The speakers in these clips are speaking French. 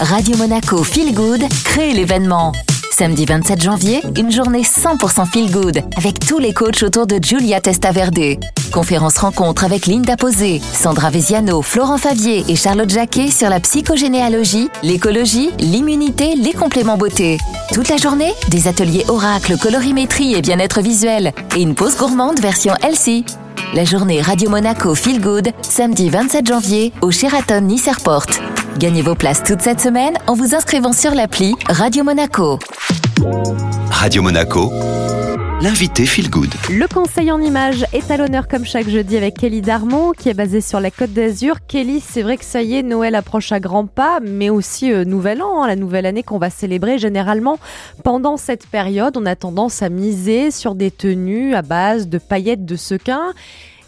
Radio Monaco Feel Good crée l'événement. Samedi 27 janvier, une journée 100% feel good avec tous les coachs autour de Giulia Testaverde. Conférence rencontre avec Linda Posé, Sandra Veziano, Florent Favier et Charlotte Jacquet sur la psychogénéalogie, l'écologie, l'immunité, les compléments beauté. Toute la journée, des ateliers oracle, colorimétrie et bien-être visuel et une pause gourmande version Elsie. La journée Radio Monaco Feel Good, samedi 27 janvier au Sheraton Nice Airport. Gagnez vos places toute cette semaine en vous inscrivant sur l'appli Radio Monaco. Radio Monaco, l'invité Feel Good. Le conseil en images est à l'honneur comme chaque jeudi avec Kelly Darmon qui est basée sur la Côte d'Azur. Kelly, c'est vrai que ça y est, Noël approche à grands pas, mais aussi euh, Nouvel An, hein, la nouvelle année qu'on va célébrer généralement. Pendant cette période, on a tendance à miser sur des tenues à base de paillettes de sequins.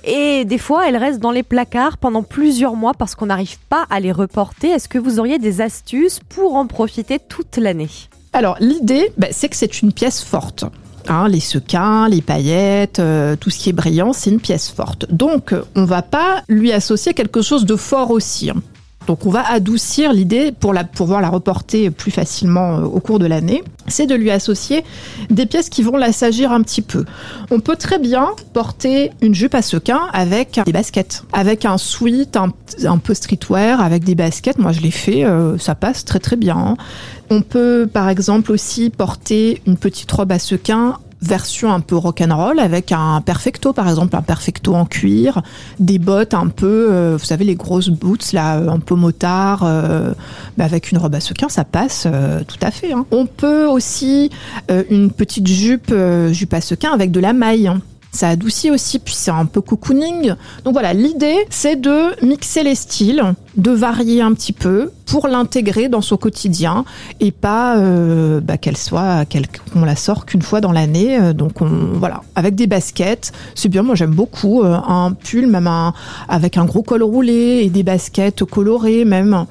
Et des fois, elles restent dans les placards pendant plusieurs mois parce qu'on n'arrive pas à les reporter. Est-ce que vous auriez des astuces pour en profiter toute l'année? Alors, l'idée, bah, c'est que c'est une pièce forte. Hein, les sequins, les paillettes, euh, tout ce qui est brillant, c'est une pièce forte. Donc, on va pas lui associer quelque chose de fort aussi. hein. Donc, on va adoucir l'idée pour la pouvoir la reporter plus facilement euh, au cours de l'année. C'est de lui associer des pièces qui vont l'assagir un petit peu. On peut très bien porter une jupe à sequins avec des baskets, avec un sweat un, un peu streetwear, avec des baskets. Moi, je l'ai fait, euh, ça passe très très bien. On peut, par exemple, aussi porter une petite robe à sequins version un peu rock'n'roll avec un perfecto par exemple un perfecto en cuir des bottes un peu euh, vous savez les grosses boots là un peu motard euh, bah, avec une robe à sequins ça passe euh, tout à fait hein. on peut aussi euh, une petite jupe euh, jupe à sequins avec de la maille hein. Ça adoucit aussi, puis c'est un peu cocooning. Donc voilà, l'idée, c'est de mixer les styles, de varier un petit peu pour l'intégrer dans son quotidien et pas euh, bah, qu'elle soit, qu'on la sort qu'une fois dans l'année. Euh, Donc on, voilà, avec des baskets, c'est bien. Moi j'aime beaucoup euh, un pull, même un, avec un gros col roulé et des baskets colorées même.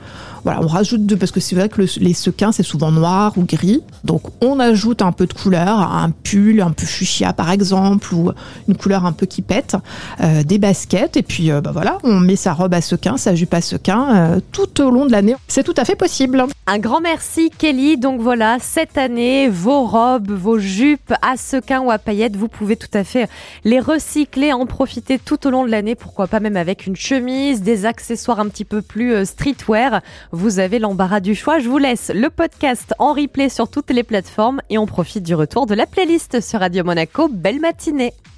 Voilà, on rajoute de parce que c'est vrai que le- les sequins c'est souvent noir ou gris, donc on ajoute un peu de couleur, un pull un peu fuchsia par exemple ou une couleur un peu qui pète, des baskets et puis bah voilà, on met sa robe à sequins, sa jupe à sequins euh, tout au long de l'année. C'est tout à fait possible. Un grand merci Kelly. Donc voilà, cette année, vos robes, vos jupes à sequins ou à paillettes, vous pouvez tout à fait les recycler, en profiter tout au long de l'année. Pourquoi pas même avec une chemise, des accessoires un petit peu plus euh, streetwear. Vous avez l'embarras du choix. Je vous laisse le podcast en replay sur toutes les plateformes et on profite du retour de la playlist sur Radio Monaco. Belle matinée.